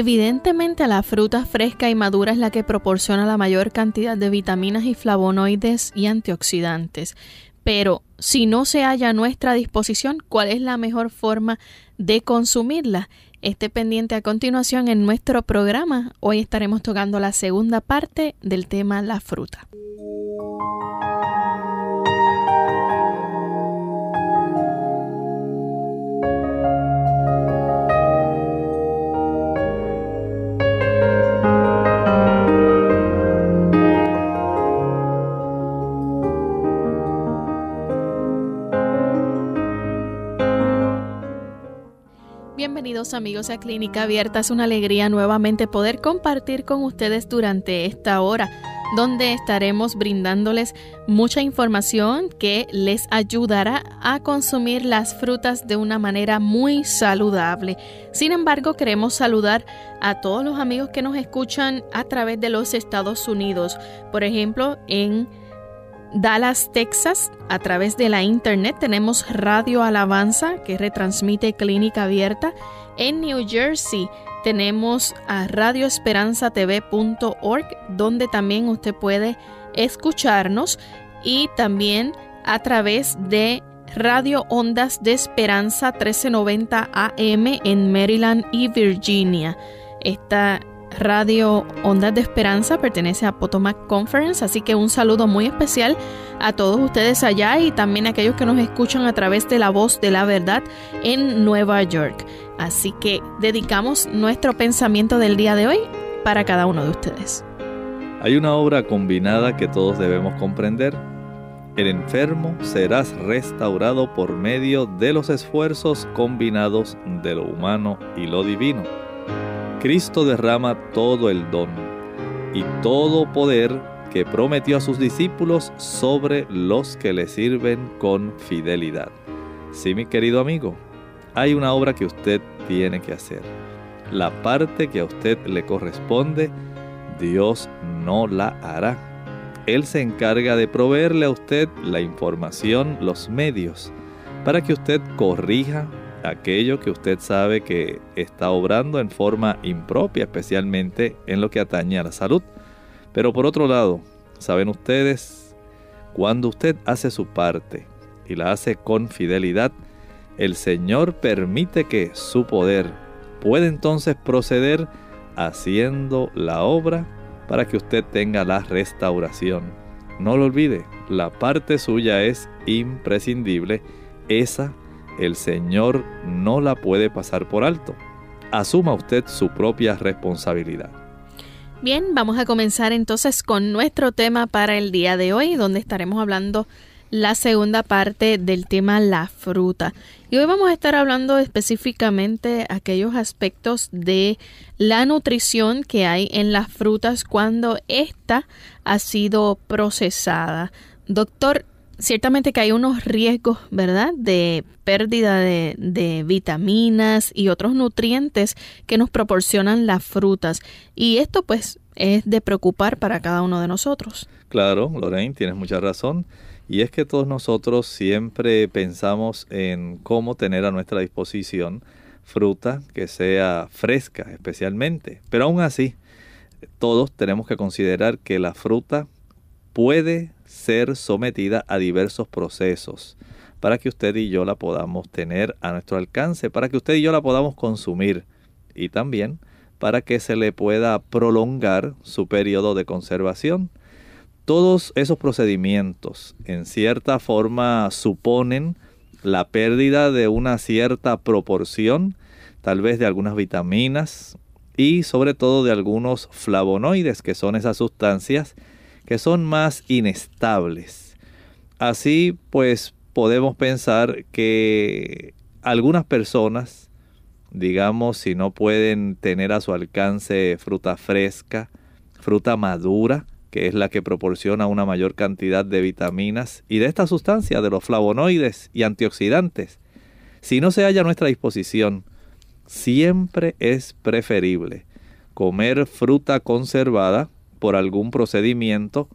Evidentemente la fruta fresca y madura es la que proporciona la mayor cantidad de vitaminas y flavonoides y antioxidantes. Pero si no se halla a nuestra disposición, ¿cuál es la mejor forma de consumirla? Esté pendiente a continuación en nuestro programa. Hoy estaremos tocando la segunda parte del tema la fruta. Bienvenidos amigos a Clínica Abierta. Es una alegría nuevamente poder compartir con ustedes durante esta hora, donde estaremos brindándoles mucha información que les ayudará a consumir las frutas de una manera muy saludable. Sin embargo, queremos saludar a todos los amigos que nos escuchan a través de los Estados Unidos. Por ejemplo, en Dallas, Texas, a través de la internet tenemos Radio Alabanza que retransmite Clínica Abierta. En New Jersey tenemos a radioesperanzatv.org donde también usted puede escucharnos y también a través de Radio Ondas de Esperanza 1390 AM en Maryland y Virginia. Esta Radio Ondas de Esperanza pertenece a Potomac Conference, así que un saludo muy especial a todos ustedes allá y también a aquellos que nos escuchan a través de la voz de la verdad en Nueva York. Así que dedicamos nuestro pensamiento del día de hoy para cada uno de ustedes. Hay una obra combinada que todos debemos comprender. El enfermo serás restaurado por medio de los esfuerzos combinados de lo humano y lo divino. Cristo derrama todo el don y todo poder que prometió a sus discípulos sobre los que le sirven con fidelidad. Sí, mi querido amigo, hay una obra que usted tiene que hacer. La parte que a usted le corresponde, Dios no la hará. Él se encarga de proveerle a usted la información, los medios, para que usted corrija, aquello que usted sabe que está obrando en forma impropia, especialmente en lo que atañe a la salud. Pero por otro lado, saben ustedes, cuando usted hace su parte y la hace con fidelidad, el Señor permite que su poder pueda entonces proceder haciendo la obra para que usted tenga la restauración. No lo olvide, la parte suya es imprescindible, esa el Señor no la puede pasar por alto. Asuma usted su propia responsabilidad. Bien, vamos a comenzar entonces con nuestro tema para el día de hoy, donde estaremos hablando la segunda parte del tema la fruta. Y hoy vamos a estar hablando específicamente aquellos aspectos de la nutrición que hay en las frutas cuando ésta ha sido procesada. Doctor, ciertamente que hay unos riesgos, ¿verdad?, de pérdida de, vitaminas y otros nutrientes que nos proporcionan las frutas. Y esto pues es de preocupar para cada uno de nosotros. Claro, Lorraine, tienes mucha razón. Y es que todos nosotros siempre pensamos en cómo tener a nuestra disposición fruta que sea fresca especialmente. Pero aún así, todos tenemos que considerar que la fruta puede ser sometida a diversos procesos para que usted y yo la podamos tener a nuestro alcance, para que usted y yo la podamos consumir y también para que se le pueda prolongar su periodo de conservación. Todos esos procedimientos en cierta forma suponen la pérdida de una cierta proporción, tal vez de algunas vitaminas y sobre todo de algunos flavonoides, que son esas sustancias que son más inestables. Así pues podemos pensar que algunas personas, digamos, si no pueden tener a su alcance fruta fresca, fruta madura, que es la que proporciona una mayor cantidad de vitaminas y de esta sustancia, de los flavonoides y antioxidantes, si no se halla a nuestra disposición, siempre es preferible comer fruta conservada por algún procedimiento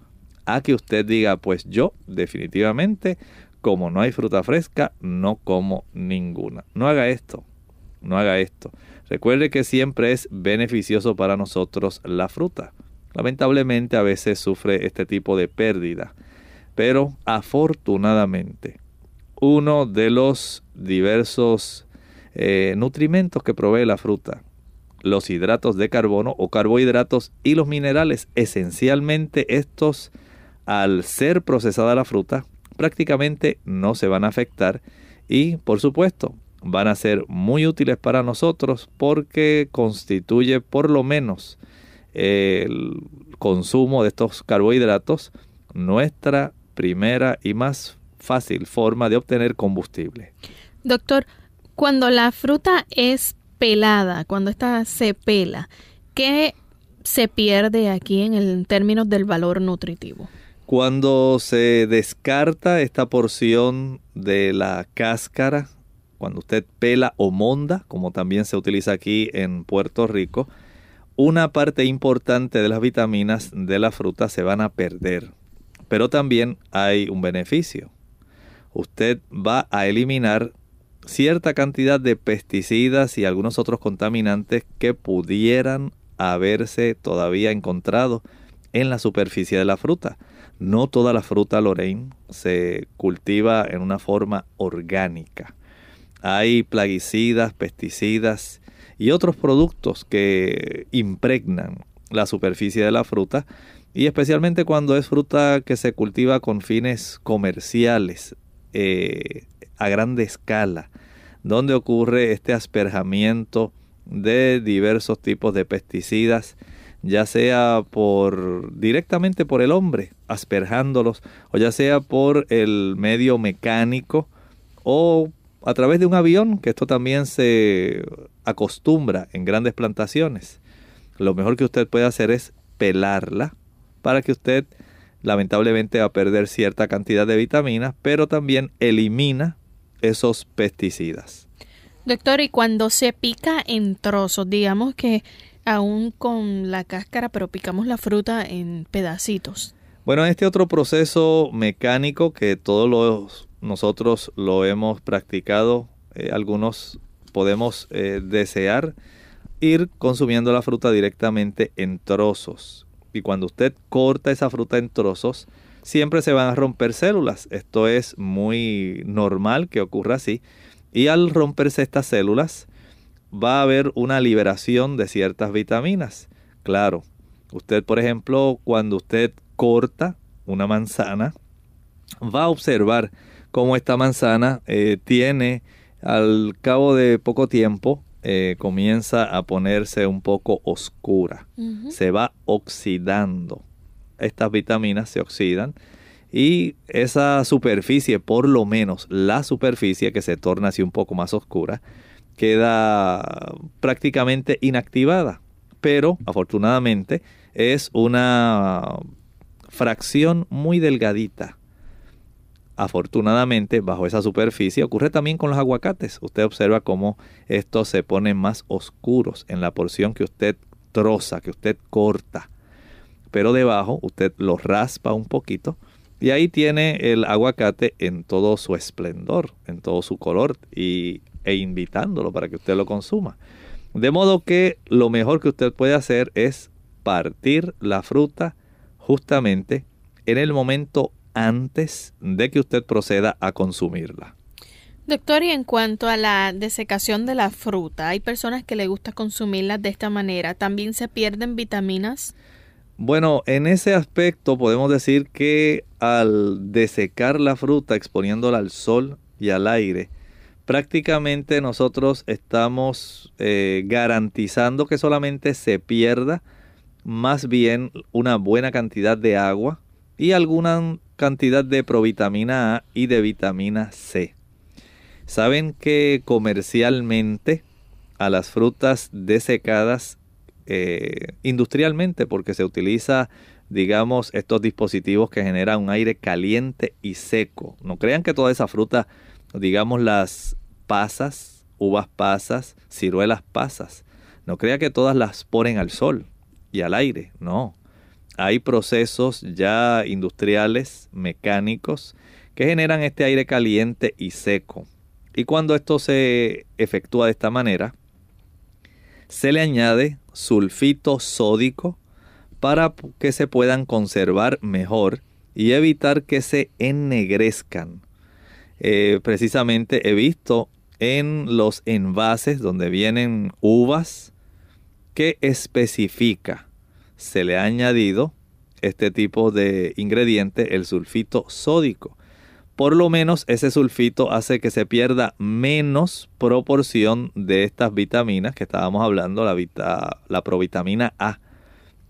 a que usted diga, pues yo definitivamente, como no hay fruta fresca, no como ninguna. No haga esto, no haga esto. Recuerde que siempre es beneficioso para nosotros la fruta. Lamentablemente a veces sufre este tipo de pérdida, pero afortunadamente uno de los diversos eh, nutrimentos que provee la fruta, los hidratos de carbono o carbohidratos y los minerales, esencialmente estos al ser procesada la fruta prácticamente no se van a afectar y por supuesto van a ser muy útiles para nosotros porque constituye por lo menos el consumo de estos carbohidratos nuestra primera y más fácil forma de obtener combustible. Doctor, cuando la fruta es pelada, cuando esta se pela, ¿qué se pierde aquí en el términos del valor nutritivo? Cuando se descarta esta porción de la cáscara, cuando usted pela o monda, como también se utiliza aquí en Puerto Rico, una parte importante de las vitaminas de la fruta se van a perder. Pero también hay un beneficio. Usted va a eliminar cierta cantidad de pesticidas y algunos otros contaminantes que pudieran haberse todavía encontrado en la superficie de la fruta. No toda la fruta Lorraine se cultiva en una forma orgánica. Hay plaguicidas, pesticidas y otros productos que impregnan la superficie de la fruta y especialmente cuando es fruta que se cultiva con fines comerciales eh, a grande escala, donde ocurre este asperjamiento de diversos tipos de pesticidas, ya sea por directamente por el hombre, asperjándolos, o ya sea por el medio mecánico o a través de un avión, que esto también se acostumbra en grandes plantaciones. Lo mejor que usted puede hacer es pelarla para que usted lamentablemente va a perder cierta cantidad de vitaminas, pero también elimina esos pesticidas. Doctor, y cuando se pica en trozos, digamos que aún con la cáscara, pero picamos la fruta en pedacitos. Bueno, este otro proceso mecánico que todos los nosotros lo hemos practicado, eh, algunos podemos eh, desear ir consumiendo la fruta directamente en trozos. Y cuando usted corta esa fruta en trozos, siempre se van a romper células. Esto es muy normal que ocurra así. Y al romperse estas células, va a haber una liberación de ciertas vitaminas. Claro, usted, por ejemplo, cuando usted corta una manzana, va a observar cómo esta manzana eh, tiene al cabo de poco tiempo eh, comienza a ponerse un poco oscura. Se va oxidando. Estas vitaminas se oxidan y esa superficie, por lo menos la superficie que se torna así un poco más oscura, queda prácticamente inactivada. Pero afortunadamente es una fracción muy delgadita Afortunadamente, bajo esa superficie ocurre también con los aguacates. Usted observa cómo estos se ponen más oscuros en la porción que usted troza, que usted corta. Pero debajo usted los raspa un poquito y ahí tiene el aguacate en todo su esplendor, en todo su color y, e invitándolo para que usted lo consuma. De modo que lo mejor que usted puede hacer es partir la fruta justamente en el momento antes de que usted proceda a consumirla. Doctor, y en cuanto a la desecación de la fruta, hay personas que le gusta consumirla de esta manera. ¿También se pierden vitaminas? Bueno, en ese aspecto podemos decir que al desecar la fruta exponiéndola al sol y al aire, prácticamente nosotros estamos eh, garantizando que solamente se pierda más bien una buena cantidad de agua y alguna cantidad de provitamina A y de vitamina C. Saben que comercialmente a las frutas desecadas eh, industrialmente porque se utiliza digamos estos dispositivos que generan un aire caliente y seco. No crean que toda esa fruta digamos las pasas, uvas pasas, ciruelas pasas. No crea que todas las ponen al sol y al aire, no. Hay procesos ya industriales, mecánicos, que generan este aire caliente y seco. Y cuando esto se efectúa de esta manera, se le añade sulfito sódico para que se puedan conservar mejor y evitar que se ennegrezcan. Eh, precisamente he visto en los envases donde vienen uvas que especifica se le ha añadido este tipo de ingrediente, el sulfito sódico. Por lo menos ese sulfito hace que se pierda menos proporción de estas vitaminas que estábamos hablando, la, la provitamina A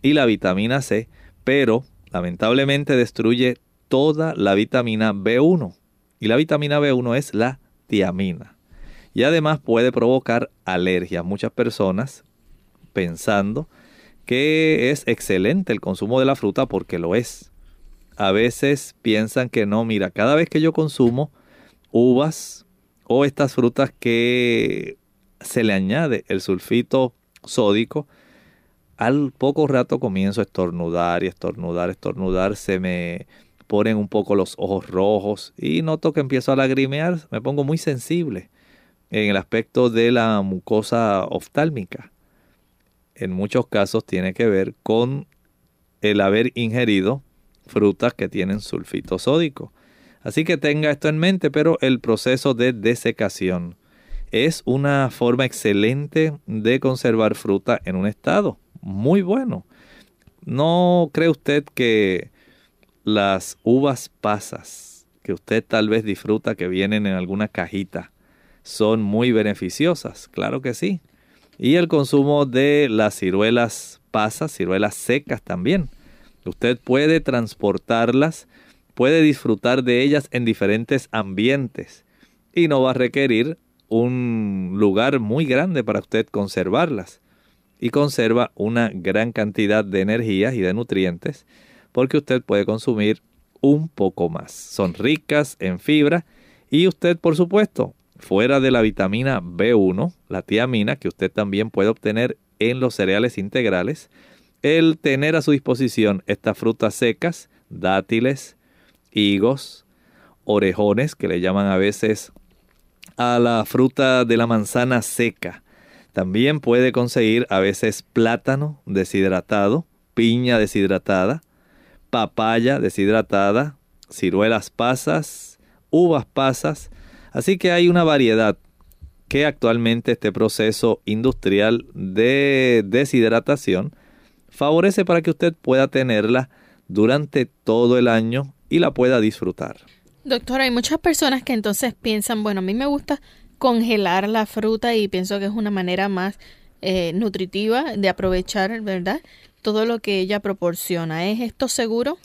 y la vitamina C, pero lamentablemente destruye toda la vitamina B1 y la vitamina B1 es la tiamina. Y además puede provocar alergia. Muchas personas pensando que es excelente el consumo de la fruta porque lo es. A veces piensan que no, mira, cada vez que yo consumo uvas o estas frutas que se le añade el sulfito sódico, al poco rato comienzo a estornudar y estornudar, estornudar, se me ponen un poco los ojos rojos y noto que empiezo a lagrimear, me pongo muy sensible en el aspecto de la mucosa oftálmica. En muchos casos tiene que ver con el haber ingerido frutas que tienen sulfito sódico. Así que tenga esto en mente, pero el proceso de desecación es una forma excelente de conservar fruta en un estado muy bueno. ¿No cree usted que las uvas pasas que usted tal vez disfruta que vienen en alguna cajita son muy beneficiosas, claro que sí. Y el consumo de las ciruelas pasas, ciruelas secas también. Usted puede transportarlas, puede disfrutar de ellas en diferentes ambientes y no va a requerir un lugar muy grande para usted conservarlas. Y conserva una gran cantidad de energías y de nutrientes porque usted puede consumir un poco más. Son ricas en fibra y usted, por supuesto, fuera de la vitamina B1, la tiamina, que usted también puede obtener en los cereales integrales, el tener a su disposición estas frutas secas, dátiles, higos, orejones, que le llaman a veces a la fruta de la manzana seca. También puede conseguir a veces plátano deshidratado, piña deshidratada, papaya deshidratada, ciruelas pasas, uvas pasas. Así que hay una variedad que actualmente este proceso industrial de deshidratación favorece para que usted pueda tenerla durante todo el año y la pueda disfrutar. Doctor, hay muchas personas que entonces piensan, bueno, a mí me gusta congelar la fruta y pienso que es una manera más eh, nutritiva de aprovechar, ¿verdad? todo lo que ella proporciona. ¿Es esto seguro?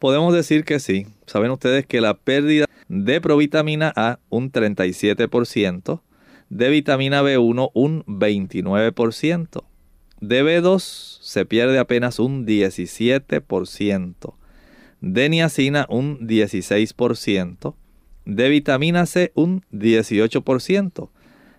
Podemos decir que sí. Saben ustedes que la pérdida de provitamina A un 37%, de vitamina B1 un 29%, de B2 se pierde apenas un 17%, de niacina un 16%, de vitamina C un 18%.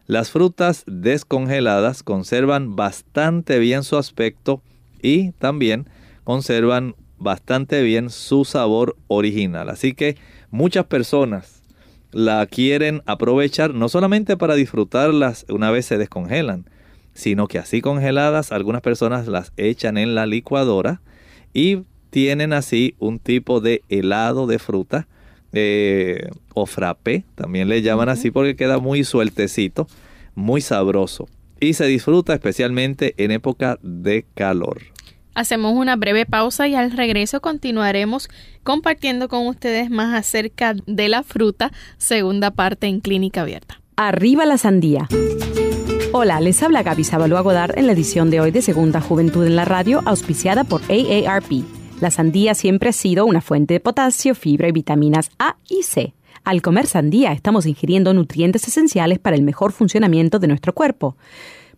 Las frutas descongeladas conservan bastante bien su aspecto y también conservan bastante bien su sabor original. Así que muchas personas la quieren aprovechar no solamente para disfrutarlas una vez se descongelan, sino que así congeladas algunas personas las echan en la licuadora y tienen así un tipo de helado de fruta eh, o frappé, también le llaman así porque queda muy sueltecito, muy sabroso y se disfruta especialmente en época de calor. Hacemos una breve pausa y al regreso continuaremos compartiendo con ustedes más acerca de la fruta, segunda parte en Clínica Abierta. Arriba la sandía. Hola, les habla Gaby Sabalua Godard en la edición de hoy de Segunda Juventud en la Radio, auspiciada por AARP. La sandía siempre ha sido una fuente de potasio, fibra y vitaminas A y C. Al comer sandía estamos ingiriendo nutrientes esenciales para el mejor funcionamiento de nuestro cuerpo.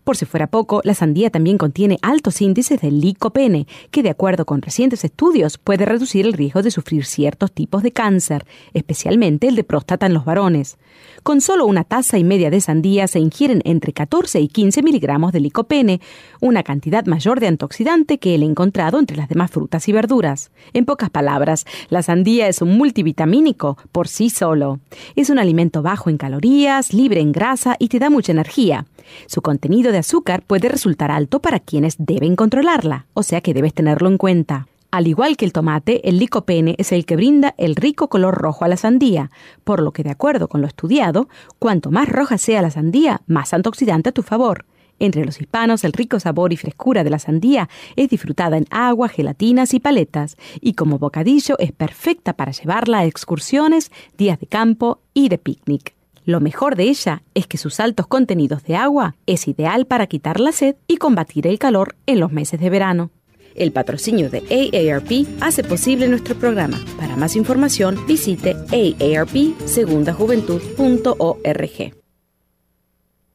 Por si fuera poco, la sandía también contiene altos índices de licopene, que de acuerdo con recientes estudios puede reducir el riesgo de sufrir ciertos tipos de cáncer, especialmente el de próstata en los varones. Con solo una taza y media de sandía se ingieren entre 14 y 15 miligramos de licopene, una cantidad mayor de antioxidante que el encontrado entre las demás frutas y verduras. En pocas palabras, la sandía es un multivitamínico por sí solo. Es un alimento bajo en calorías, libre en grasa y te da mucha energía. Su contenido de azúcar puede resultar alto para quienes deben controlarla, o sea que debes tenerlo en cuenta. Al igual que el tomate, el licopene es el que brinda el rico color rojo a la sandía, por lo que de acuerdo con lo estudiado, cuanto más roja sea la sandía, más antioxidante a tu favor. Entre los hispanos, el rico sabor y frescura de la sandía es disfrutada en agua, gelatinas y paletas, y como bocadillo es perfecta para llevarla a excursiones, días de campo y de picnic. Lo mejor de ella es que sus altos contenidos de agua es ideal para quitar la sed y combatir el calor en los meses de verano. El patrocinio de AARP hace posible nuestro programa. Para más información, visite aarpsegundajuventud.org.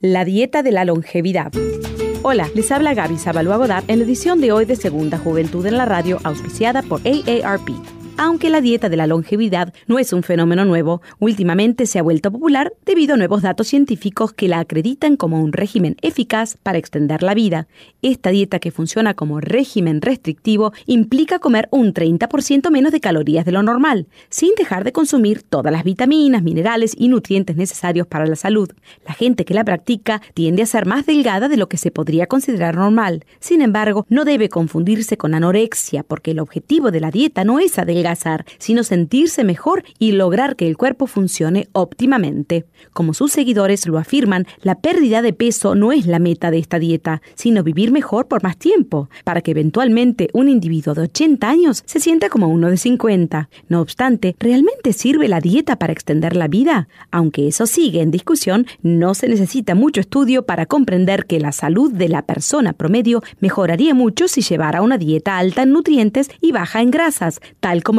La dieta de la longevidad. Hola, les habla Gaby Zabalúa Godard en la edición de hoy de Segunda Juventud en la Radio, auspiciada por AARP. Aunque la dieta de la longevidad no es un fenómeno nuevo, últimamente se ha vuelto popular debido a nuevos datos científicos que la acreditan como un régimen eficaz para extender la vida. Esta dieta que funciona como régimen restrictivo implica comer un 30% menos de calorías de lo normal, sin dejar de consumir todas las vitaminas, minerales y nutrientes necesarios para la salud. La gente que la practica tiende a ser más delgada de lo que se podría considerar normal. Sin embargo, no debe confundirse con anorexia, porque el objetivo de la dieta no es adelgazar sino sentirse mejor y lograr que el cuerpo funcione óptimamente. Como sus seguidores lo afirman, la pérdida de peso no es la meta de esta dieta, sino vivir mejor por más tiempo, para que eventualmente un individuo de 80 años se sienta como uno de 50. No obstante, ¿realmente sirve la dieta para extender la vida? Aunque eso sigue en discusión, no se necesita mucho estudio para comprender que la salud de la persona promedio mejoraría mucho si llevara una dieta alta en nutrientes y baja en grasas, tal como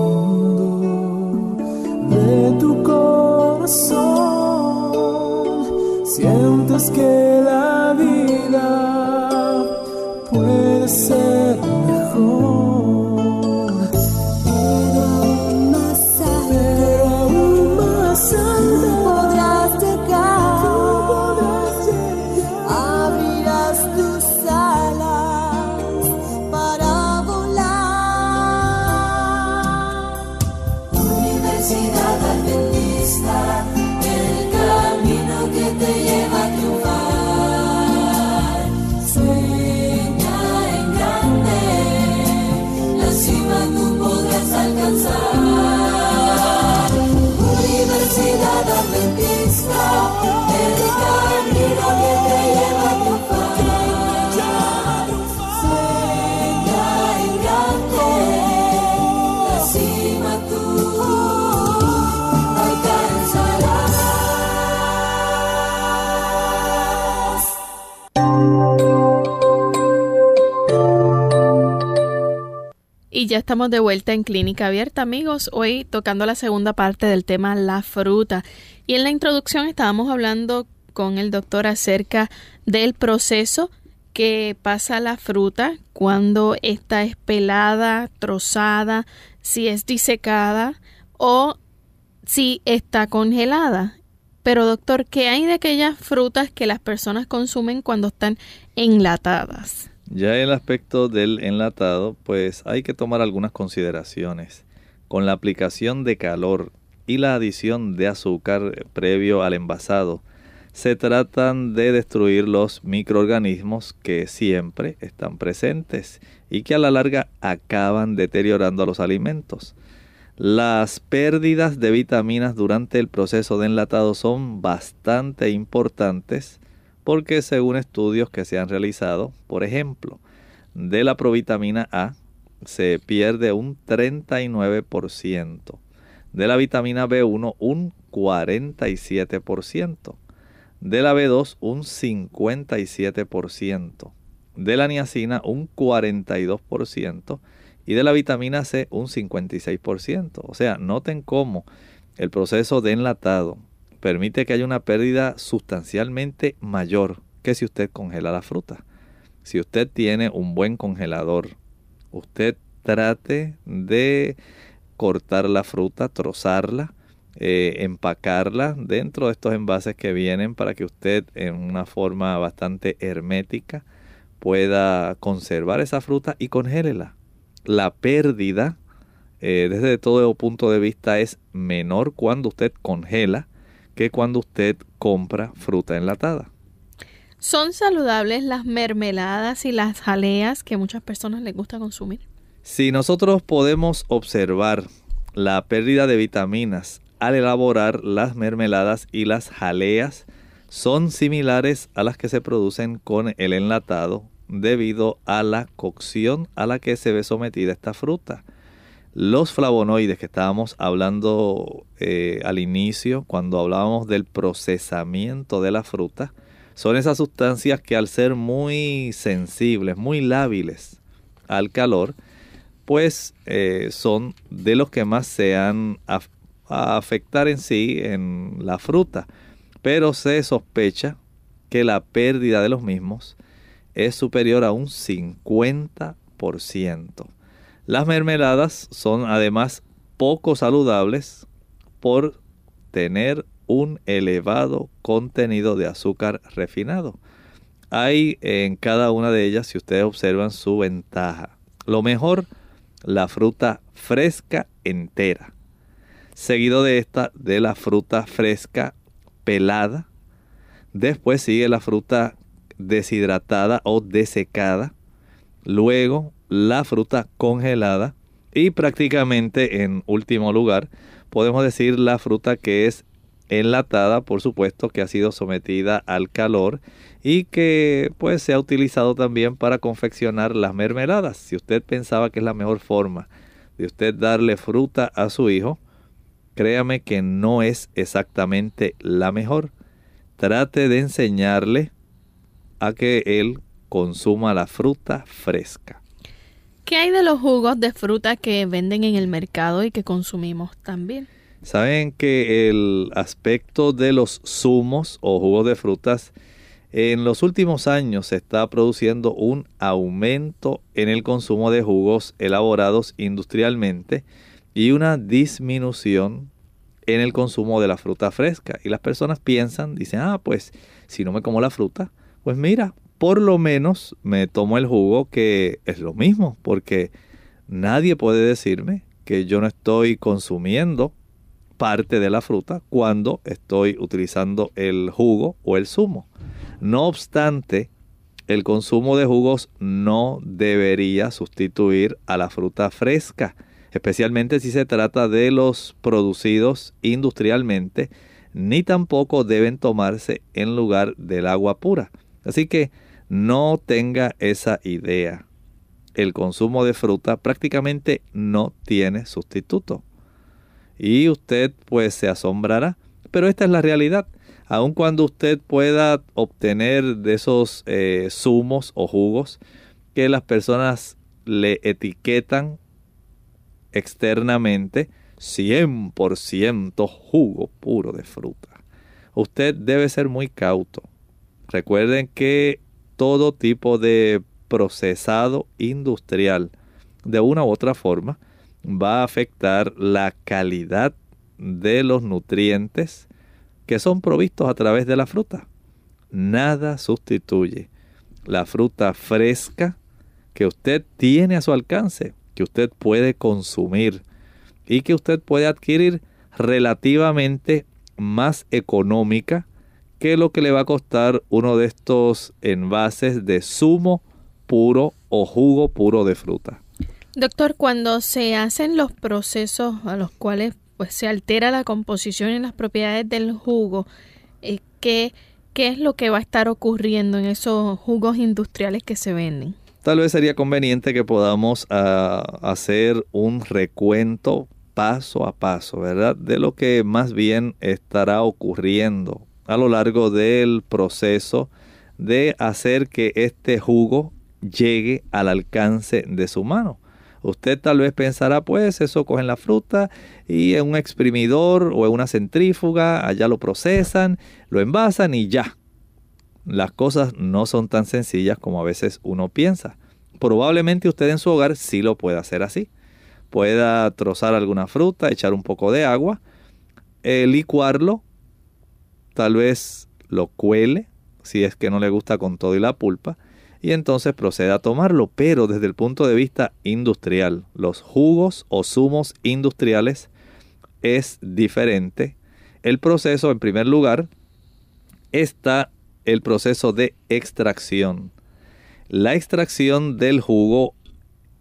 de tu corazón. Sientes que la vida puede ser ya estamos de vuelta en Clínica Abierta, amigos. Hoy tocando la segunda parte del tema la fruta. Y en la introducción estábamos hablando con el doctor acerca del proceso que pasa la fruta cuando está espelada, trozada, si es disecada o si está congelada. Pero doctor, ¿qué hay de aquellas frutas que las personas consumen cuando están enlatadas? Ya el aspecto del enlatado, pues hay que tomar algunas consideraciones. Con la aplicación de calor y la adición de azúcar previo al envasado, se tratan de destruir los microorganismos que siempre están presentes y que a la larga acaban deteriorando los alimentos. Las pérdidas de vitaminas durante el proceso de enlatado son bastante importantes porque según estudios que se han realizado, por ejemplo, de la provitamina A se pierde un 39%, de la vitamina B1 un 47%, de la B2 un 57%, de la niacina un 42% y de la vitamina C un 56%. O sea, noten cómo el proceso de enlatado permite que haya una pérdida sustancialmente mayor que si usted congela la fruta. Si usted tiene un buen congelador, usted trate de cortar la fruta, trozarla, eh, empacarla dentro de estos envases que vienen para que usted en una forma bastante hermética pueda conservar esa fruta y congélela. La pérdida eh, desde todo punto de vista es menor cuando usted congela que cuando usted compra fruta enlatada. ¿Son saludables las mermeladas y las jaleas que muchas personas les gusta consumir? Si nosotros podemos observar la pérdida de vitaminas al elaborar las mermeladas y las jaleas, son similares a las que se producen con el enlatado debido a la cocción a la que se ve sometida esta fruta. Los flavonoides que estábamos hablando eh, al inicio, cuando hablábamos del procesamiento de la fruta, son esas sustancias que al ser muy sensibles, muy lábiles al calor, pues eh, son de los que más se han a, a afectar en sí en la fruta. Pero se sospecha que la pérdida de los mismos es superior a un 50%. Las mermeladas son además poco saludables por tener un elevado contenido de azúcar refinado. Hay en cada una de ellas, si ustedes observan, su ventaja. Lo mejor, la fruta fresca entera. Seguido de esta, de la fruta fresca pelada. Después sigue la fruta deshidratada o desecada. Luego la fruta congelada. Y prácticamente en último lugar podemos decir la fruta que es enlatada, por supuesto, que ha sido sometida al calor y que pues se ha utilizado también para confeccionar las mermeladas. Si usted pensaba que es la mejor forma de usted darle fruta a su hijo, créame que no es exactamente la mejor. Trate de enseñarle a que él consuma la fruta fresca. ¿Qué hay de los jugos de fruta que venden en el mercado y que consumimos también? Saben que el aspecto de los zumos o jugos de frutas en los últimos años se está produciendo un aumento en el consumo de jugos elaborados industrialmente y una disminución en el consumo de la fruta fresca. Y las personas piensan, dicen, ah, pues si no me como la fruta, pues mira, por lo menos me tomo el jugo que es lo mismo, porque nadie puede decirme que yo no estoy consumiendo parte de la fruta cuando estoy utilizando el jugo o el zumo. No obstante, el consumo de jugos no debería sustituir a la fruta fresca, especialmente si se trata de los producidos industrialmente, ni tampoco deben tomarse en lugar del agua pura. Así que no tenga esa idea. El consumo de fruta prácticamente no tiene sustituto y usted pues se asombrará. Pero esta es la realidad. Aun cuando usted pueda obtener de esos eh, zumos o jugos que las personas le etiquetan externamente 100% jugo puro de fruta. Usted debe ser muy cauto. Recuerden que todo tipo de procesado industrial de una u otra forma va a afectar la calidad de los nutrientes que son provistos a través de la fruta. Nada sustituye la fruta fresca que usted tiene a su alcance, que usted puede consumir y que usted puede adquirir relativamente más económica que lo que le va a costar uno de estos envases de zumo puro o jugo puro de fruta. Doctor, cuando se hacen los procesos a los cuales pues se altera la composición y las propiedades del jugo, eh, ¿qué, ¿qué es lo que va a estar ocurriendo en esos jugos industriales que se venden? Tal vez sería conveniente que podamos ah, hacer un recuento paso a paso, ¿verdad? De lo que más bien estará ocurriendo a lo largo del proceso de hacer que este jugo llegue al alcance de su mano. Usted tal vez pensará, pues eso cogen la fruta y en un exprimidor o en una centrífuga, allá lo procesan, lo envasan y ya. Las cosas no son tan sencillas como a veces uno piensa. Probablemente usted en su hogar sí lo pueda hacer así. Pueda trozar alguna fruta, echar un poco de agua, eh, licuarlo, tal vez lo cuele, si es que no le gusta con todo y la pulpa, y entonces proceda a tomarlo, pero desde el punto de vista industrial, los jugos o zumos industriales es diferente. El proceso, en primer lugar, está el proceso de extracción. La extracción del jugo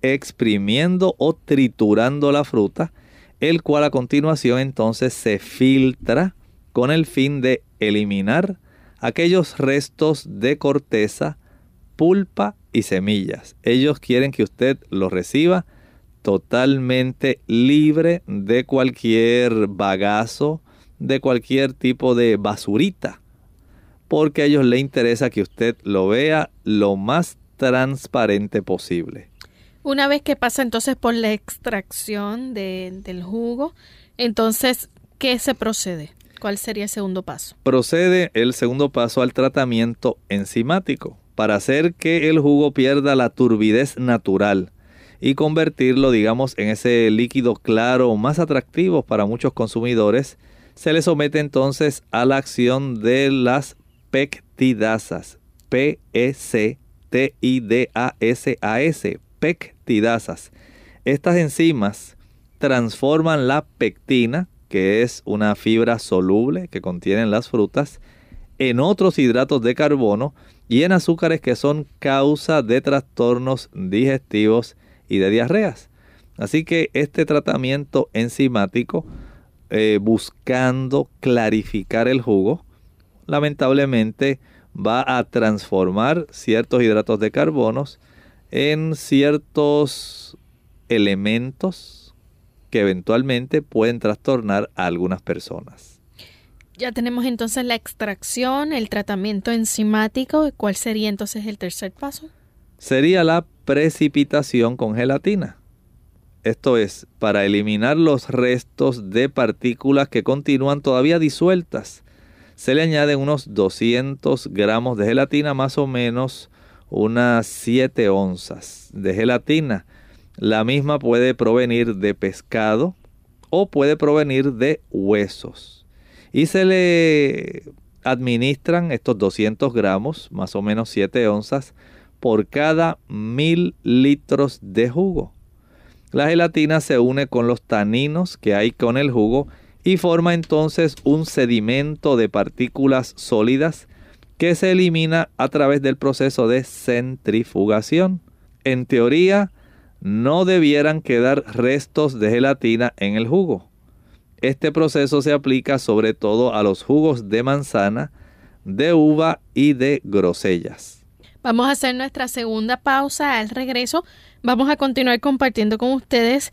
exprimiendo o triturando la fruta, el cual a continuación entonces se filtra con el fin de eliminar aquellos restos de corteza pulpa y semillas. Ellos quieren que usted lo reciba totalmente libre de cualquier bagazo, de cualquier tipo de basurita, porque a ellos les interesa que usted lo vea lo más transparente posible. Una vez que pasa entonces por la extracción del jugo, entonces, ¿qué se procede? ¿Cuál sería el segundo paso? Procede el segundo paso al tratamiento enzimático para hacer que el jugo pierda la turbidez natural y convertirlo, digamos, en ese líquido claro más atractivo para muchos consumidores, se le somete entonces a la acción de las pectidasas, P-E-C-T-I-D-A-S-A-S, pectidasas. Estas enzimas transforman la pectina, que es una fibra soluble que contienen las frutas, en otros hidratos de carbono y en azúcares que son causa de trastornos digestivos y de diarreas. Así que este tratamiento enzimático, eh, buscando clarificar el jugo, lamentablemente va a transformar ciertos hidratos de carbonos en ciertos elementos que eventualmente pueden trastornar a algunas personas. Ya tenemos entonces la extracción, el tratamiento enzimático. ¿Cuál sería entonces el tercer paso? Sería la precipitación con gelatina. Esto es, para eliminar los restos de partículas que continúan todavía disueltas. Se le añaden unos 200 gramos de gelatina, más o menos unas 7 onzas de gelatina. La misma puede provenir de pescado o puede provenir de huesos y se le administran estos 200 gramos, más o menos 7 onzas, por cada mil litros de jugo. La gelatina se une con los taninos que hay con el jugo y forma entonces un sedimento de partículas sólidas que se elimina a través del proceso de centrifugación. En teoría, no debieran quedar restos de gelatina en el jugo. Este proceso se aplica sobre todo a los jugos de manzana, de uva y de grosellas. Vamos a hacer nuestra segunda pausa. Al regreso vamos a continuar compartiendo con ustedes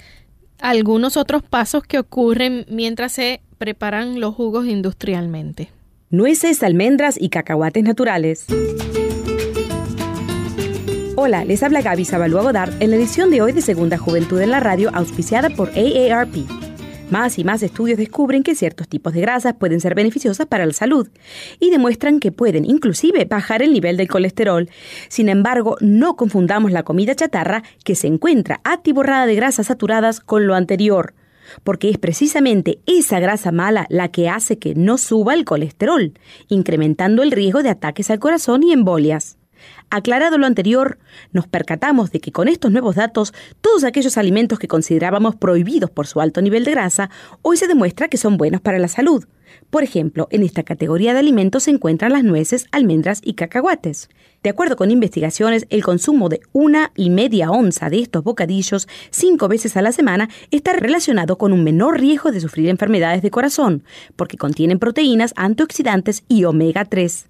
algunos otros pasos que ocurren mientras se preparan los jugos industrialmente. Nueces, almendras y cacahuates naturales. Hola, les habla Gaby Sabalua Godard en la edición de hoy de Segunda Juventud en la Radio, auspiciada por AARP. Más y más estudios descubren que ciertos tipos de grasas pueden ser beneficiosas para la salud y demuestran que pueden inclusive bajar el nivel del colesterol. Sin embargo, no confundamos la comida chatarra que se encuentra atiborrada de grasas saturadas con lo anterior porque es precisamente esa grasa mala la que hace que no suba el colesterol, incrementando el riesgo de ataques al corazón y embolias. Aclarado lo anterior, nos percatamos de que con estos nuevos datos, todos aquellos alimentos que considerábamos prohibidos por su alto nivel de grasa, hoy se demuestra que son buenos para la salud. Por ejemplo, en esta categoría de alimentos se encuentran las nueces, almendras y cacahuates. De acuerdo con investigaciones, el consumo de una y media onza de estos bocadillos cinco veces a la semana está relacionado con un menor riesgo de sufrir enfermedades de corazón, porque contienen proteínas antioxidantes y omega 3.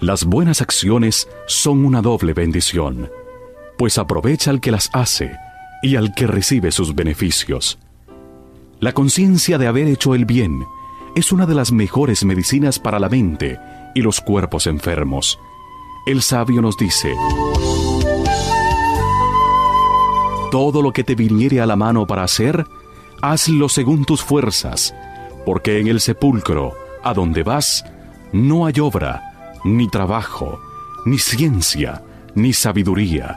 Las buenas acciones son una doble bendición, pues aprovecha al que las hace y al que recibe sus beneficios. La conciencia de haber hecho el bien es una de las mejores medicinas para la mente y los cuerpos enfermos. El sabio nos dice, Todo lo que te viniere a la mano para hacer, hazlo según tus fuerzas, porque en el sepulcro, a donde vas, no hay obra, ni trabajo, ni ciencia, ni sabiduría.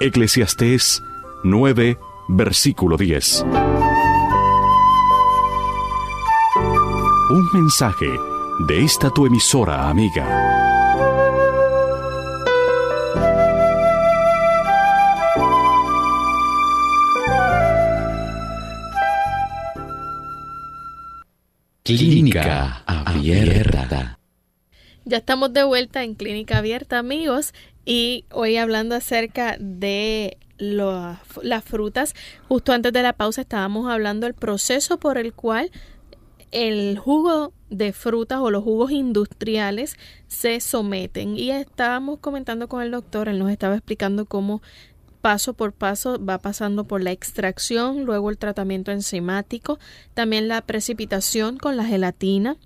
Eclesiastés 9, versículo 10. Un mensaje de esta tu emisora amiga. Clínica Abierta. Ya estamos de vuelta en Clínica Abierta, amigos, y hoy hablando acerca de las frutas. Justo antes de la pausa estábamos hablando del proceso por el cual el jugo de frutas o los jugos industriales se someten. Y estábamos comentando con el doctor, él nos estaba explicando cómo paso por paso va pasando por la extracción, luego el tratamiento enzimático, también la precipitación con la gelatina.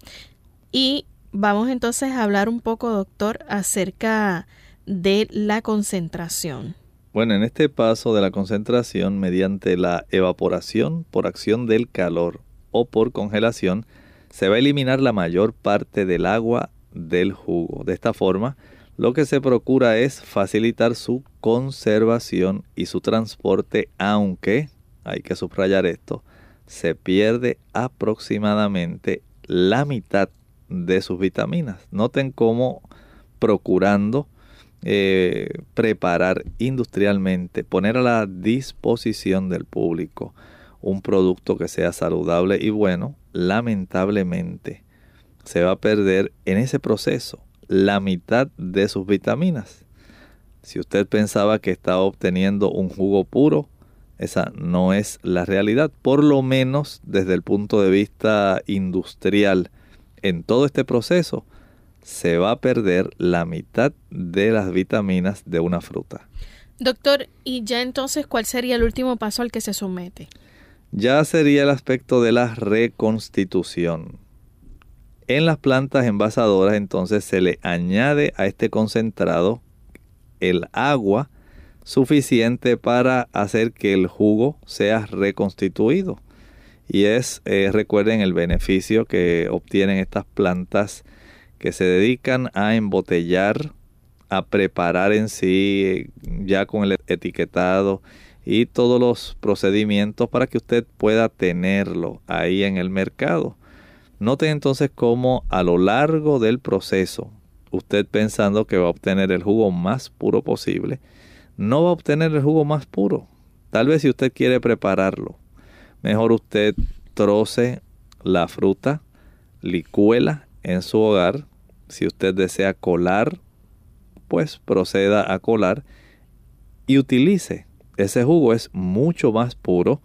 Y vamos entonces a hablar un poco, doctor, acerca de la concentración. Bueno, en este paso de la concentración mediante la evaporación por acción del calor o por congelación, se va a eliminar la mayor parte del agua del jugo. De esta forma, lo que se procura es facilitar su conservación y su transporte, aunque, hay que subrayar esto, se pierde aproximadamente la mitad de sus vitaminas. Noten cómo procurando eh, preparar industrialmente, poner a la disposición del público un producto que sea saludable y bueno, lamentablemente se va a perder en ese proceso la mitad de sus vitaminas. Si usted pensaba que estaba obteniendo un jugo puro, esa no es la realidad, por lo menos desde el punto de vista industrial. En todo este proceso se va a perder la mitad de las vitaminas de una fruta. Doctor, ¿y ya entonces cuál sería el último paso al que se somete? Ya sería el aspecto de la reconstitución. En las plantas envasadoras entonces se le añade a este concentrado el agua suficiente para hacer que el jugo sea reconstituido. Y es, eh, recuerden, el beneficio que obtienen estas plantas que se dedican a embotellar, a preparar en sí ya con el etiquetado y todos los procedimientos para que usted pueda tenerlo ahí en el mercado. Note entonces cómo a lo largo del proceso, usted pensando que va a obtener el jugo más puro posible, no va a obtener el jugo más puro. Tal vez si usted quiere prepararlo, mejor usted troce la fruta, licuela en su hogar, si usted desea colar, pues proceda a colar y utilice. Ese jugo es mucho más puro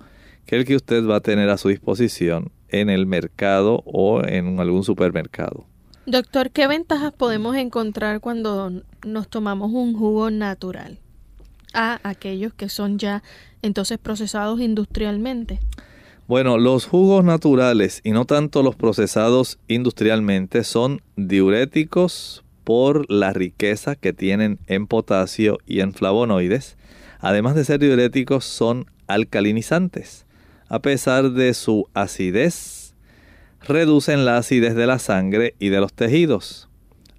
que el que usted va a tener a su disposición en el mercado o en algún supermercado. Doctor, ¿qué ventajas podemos encontrar cuando nos tomamos un jugo natural a aquellos que son ya entonces procesados industrialmente? Bueno, los jugos naturales y no tanto los procesados industrialmente son diuréticos por la riqueza que tienen en potasio y en flavonoides, además de ser diuréticos, son alcalinizantes. A pesar de su acidez, reducen la acidez de la sangre y de los tejidos.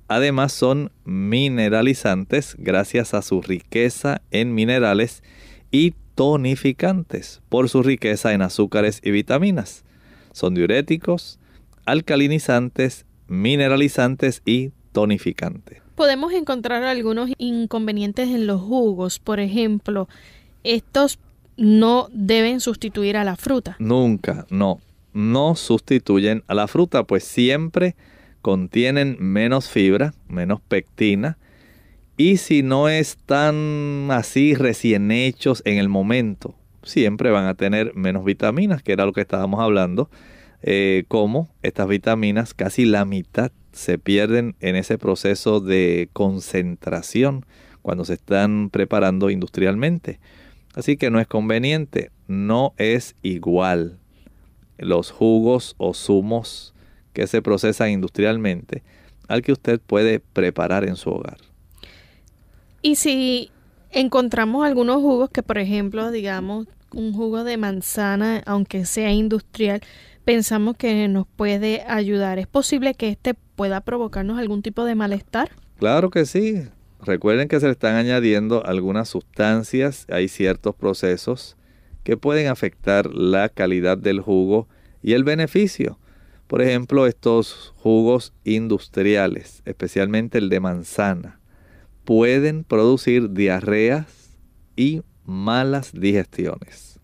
Además son mineralizantes gracias a su riqueza en minerales y tonificantes por su riqueza en azúcares y vitaminas. Son diuréticos, alcalinizantes, mineralizantes y tonificantes. Podemos encontrar algunos inconvenientes en los jugos, por ejemplo, estos no deben sustituir a la fruta. Nunca, no, no sustituyen a la fruta, pues siempre contienen menos fibra, menos pectina, y si no están así recién hechos en el momento, siempre van a tener menos vitaminas, que era lo que estábamos hablando, eh, como estas vitaminas, casi la mitad se pierden en ese proceso de concentración cuando se están preparando industrialmente. Así que no es conveniente, no es igual los jugos o zumos que se procesan industrialmente al que usted puede preparar en su hogar. Y si encontramos algunos jugos que, por ejemplo, digamos, un jugo de manzana, aunque sea industrial, pensamos que nos puede ayudar. ¿Es posible que este pueda provocarnos algún tipo de malestar? Claro que sí. Recuerden que se le están añadiendo algunas sustancias, hay ciertos procesos que pueden afectar la calidad del jugo y el beneficio. Por ejemplo, estos jugos industriales, especialmente el de manzana, pueden producir diarreas y malas digestiones.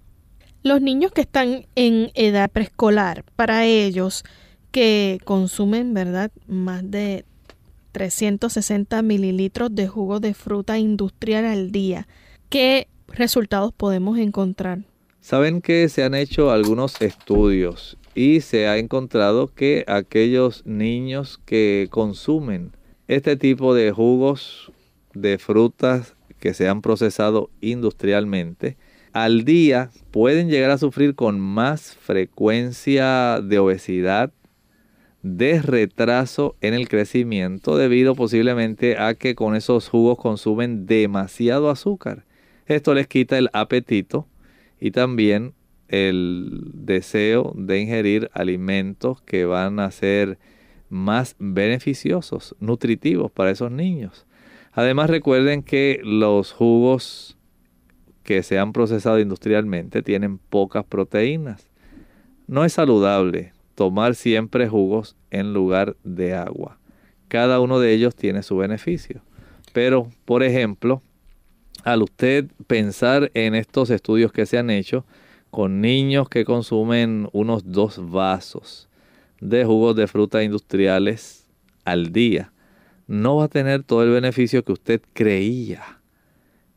Los niños que están en edad preescolar, para ellos que consumen, ¿verdad?, más de 360 mililitros de jugo de fruta industrial al día. ¿Qué resultados podemos encontrar? Saben que se han hecho algunos estudios y se ha encontrado que aquellos niños que consumen este tipo de jugos de frutas que se han procesado industrialmente, al día pueden llegar a sufrir con más frecuencia de obesidad, de retraso en el crecimiento debido posiblemente a que con esos jugos consumen demasiado azúcar. Esto les quita el apetito y también el deseo de ingerir alimentos que van a ser más beneficiosos, nutritivos para esos niños. Además recuerden que los jugos que se han procesado industrialmente tienen pocas proteínas. No es saludable tomar siempre jugos en lugar de agua. Cada uno de ellos tiene su beneficio. Pero, por ejemplo, al usted pensar en estos estudios que se han hecho con niños que consumen unos dos vasos de jugos de fruta industriales al día, no va a tener todo el beneficio que usted creía.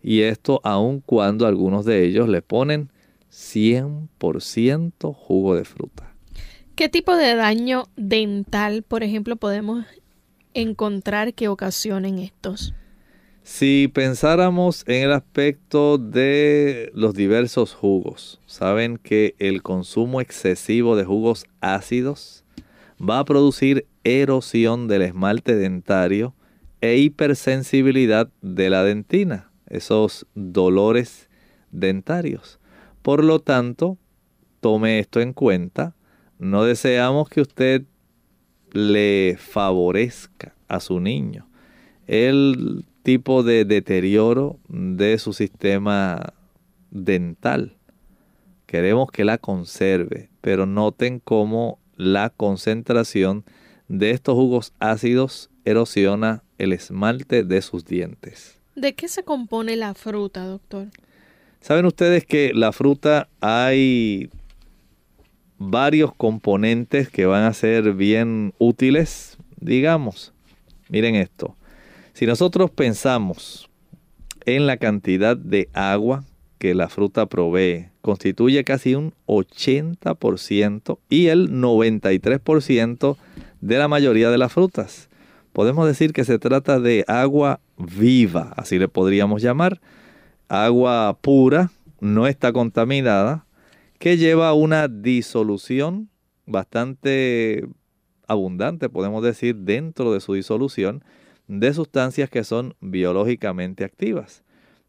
Y esto aun cuando algunos de ellos le ponen 100% jugo de fruta. ¿Qué tipo de daño dental, por ejemplo, podemos encontrar que ocasionen estos? Si pensáramos en el aspecto de los diversos jugos, saben que el consumo excesivo de jugos ácidos va a producir erosión del esmalte dentario e hipersensibilidad de la dentina, esos dolores dentarios. Por lo tanto, tome esto en cuenta no deseamos que usted le favorezca a su niño el tipo de deterioro de su sistema dental. Queremos que la conserve, pero noten cómo la concentración de estos jugos ácidos erosiona el esmalte de sus dientes. ¿De qué se compone la fruta, doctor? Saben ustedes que la fruta hay varios componentes que van a ser bien útiles, digamos. Miren esto. Si nosotros pensamos en la cantidad de agua que la fruta provee, constituye casi un 80% y el 93% de la mayoría de las frutas. Podemos decir que se trata de agua viva, así le podríamos llamar. Agua pura, no está contaminada, que lleva una disolución bastante abundante, podemos decir, dentro de su disolución, de sustancias que son biológicamente activas.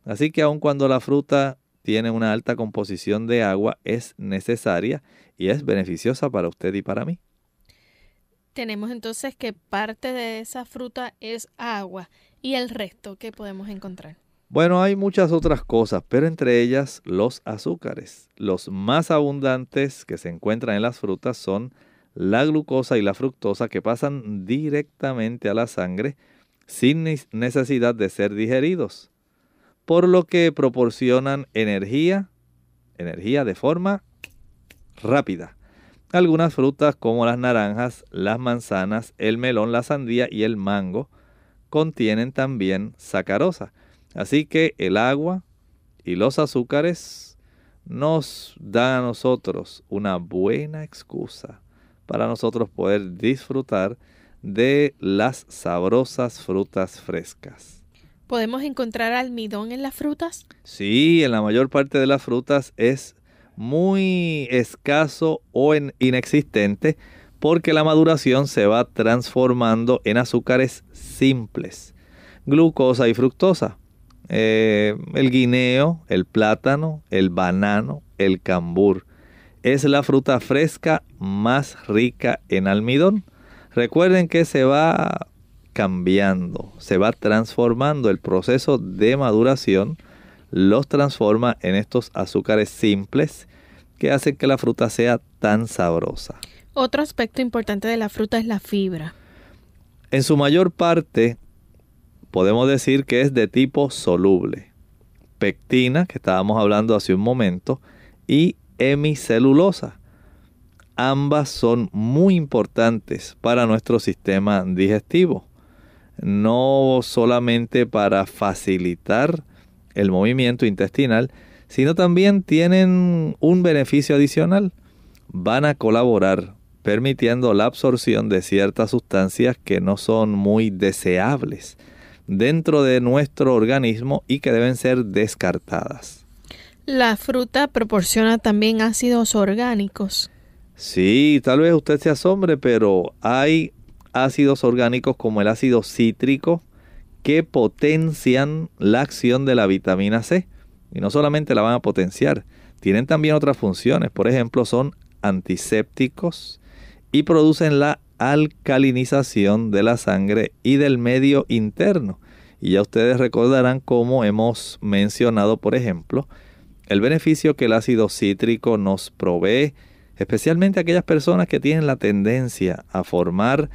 Así que aun cuando la fruta tiene una alta composición de agua, es necesaria y es beneficiosa para usted y para mí. Tenemos entonces que parte de esa fruta es agua y el resto que podemos encontrar. Bueno, hay muchas otras cosas, pero entre ellas los azúcares. Los más abundantes que se encuentran en las frutas son la glucosa y la fructosa que pasan directamente a la sangre sin necesidad de ser digeridos, por lo que proporcionan energía, energía de forma rápida. Algunas frutas como las naranjas, las manzanas, el melón, la sandía y el mango contienen también sacarosa. Así que el agua y los azúcares nos dan a nosotros una buena excusa para nosotros poder disfrutar de las sabrosas frutas frescas. ¿Podemos encontrar almidón en las frutas? Sí, en la mayor parte de las frutas es muy escaso o inexistente porque la maduración se va transformando en azúcares simples, glucosa y fructosa. Eh, el guineo, el plátano, el banano, el cambur. Es la fruta fresca más rica en almidón. Recuerden que se va cambiando, se va transformando el proceso de maduración los transforma en estos azúcares simples que hacen que la fruta sea tan sabrosa. Otro aspecto importante de la fruta es la fibra. En su mayor parte podemos decir que es de tipo soluble. Pectina, que estábamos hablando hace un momento, y hemicelulosa. Ambas son muy importantes para nuestro sistema digestivo. No solamente para facilitar el movimiento intestinal, sino también tienen un beneficio adicional. Van a colaborar permitiendo la absorción de ciertas sustancias que no son muy deseables dentro de nuestro organismo y que deben ser descartadas. La fruta proporciona también ácidos orgánicos. Sí, tal vez usted se asombre, pero hay ácidos orgánicos como el ácido cítrico, que potencian la acción de la vitamina C. Y no solamente la van a potenciar, tienen también otras funciones. Por ejemplo, son antisépticos y producen la alcalinización de la sangre y del medio interno. Y ya ustedes recordarán cómo hemos mencionado, por ejemplo, el beneficio que el ácido cítrico nos provee, especialmente aquellas personas que tienen la tendencia a formar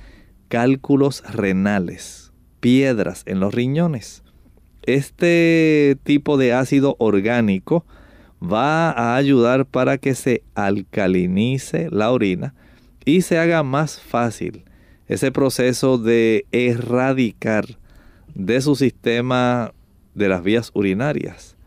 cálculos renales piedras en los riñones. Este tipo de ácido orgánico va a ayudar para que se alcalinice la orina y se haga más fácil ese proceso de erradicar de su sistema de las vías urinarias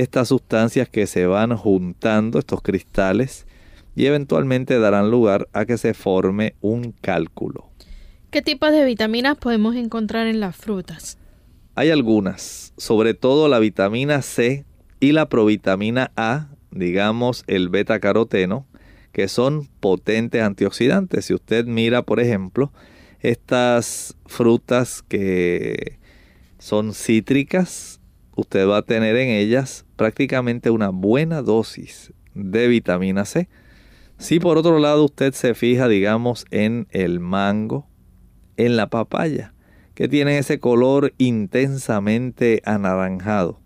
estas sustancias que se van juntando, estos cristales, y eventualmente darán lugar a que se forme un cálculo. ¿Qué tipos de vitaminas podemos encontrar en las frutas? Hay algunas, sobre todo la vitamina C y la provitamina A, digamos el beta caroteno, que son potentes antioxidantes. Si usted mira, por ejemplo, estas frutas que son cítricas, usted va a tener en ellas prácticamente una buena dosis de vitamina C. Si por otro lado usted se fija, digamos, en el mango, en la papaya, que tiene ese color intensamente anaranjado.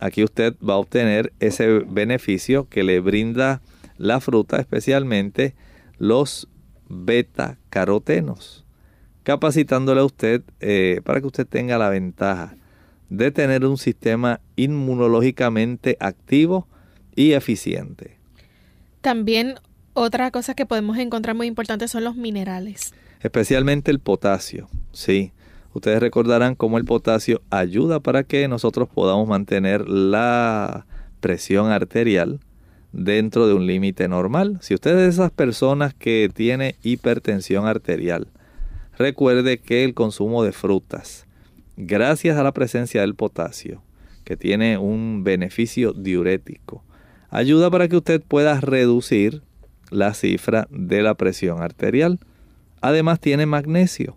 Aquí usted va a obtener ese beneficio que le brinda la fruta, especialmente los beta carotenos, capacitándole a usted eh, para que usted tenga la ventaja de tener un sistema inmunológicamente activo y eficiente. También otra cosa que podemos encontrar muy importante son los minerales especialmente el potasio. Sí, ustedes recordarán cómo el potasio ayuda para que nosotros podamos mantener la presión arterial dentro de un límite normal. Si usted es esas personas que tiene hipertensión arterial, recuerde que el consumo de frutas, gracias a la presencia del potasio, que tiene un beneficio diurético, ayuda para que usted pueda reducir la cifra de la presión arterial. Además tiene magnesio,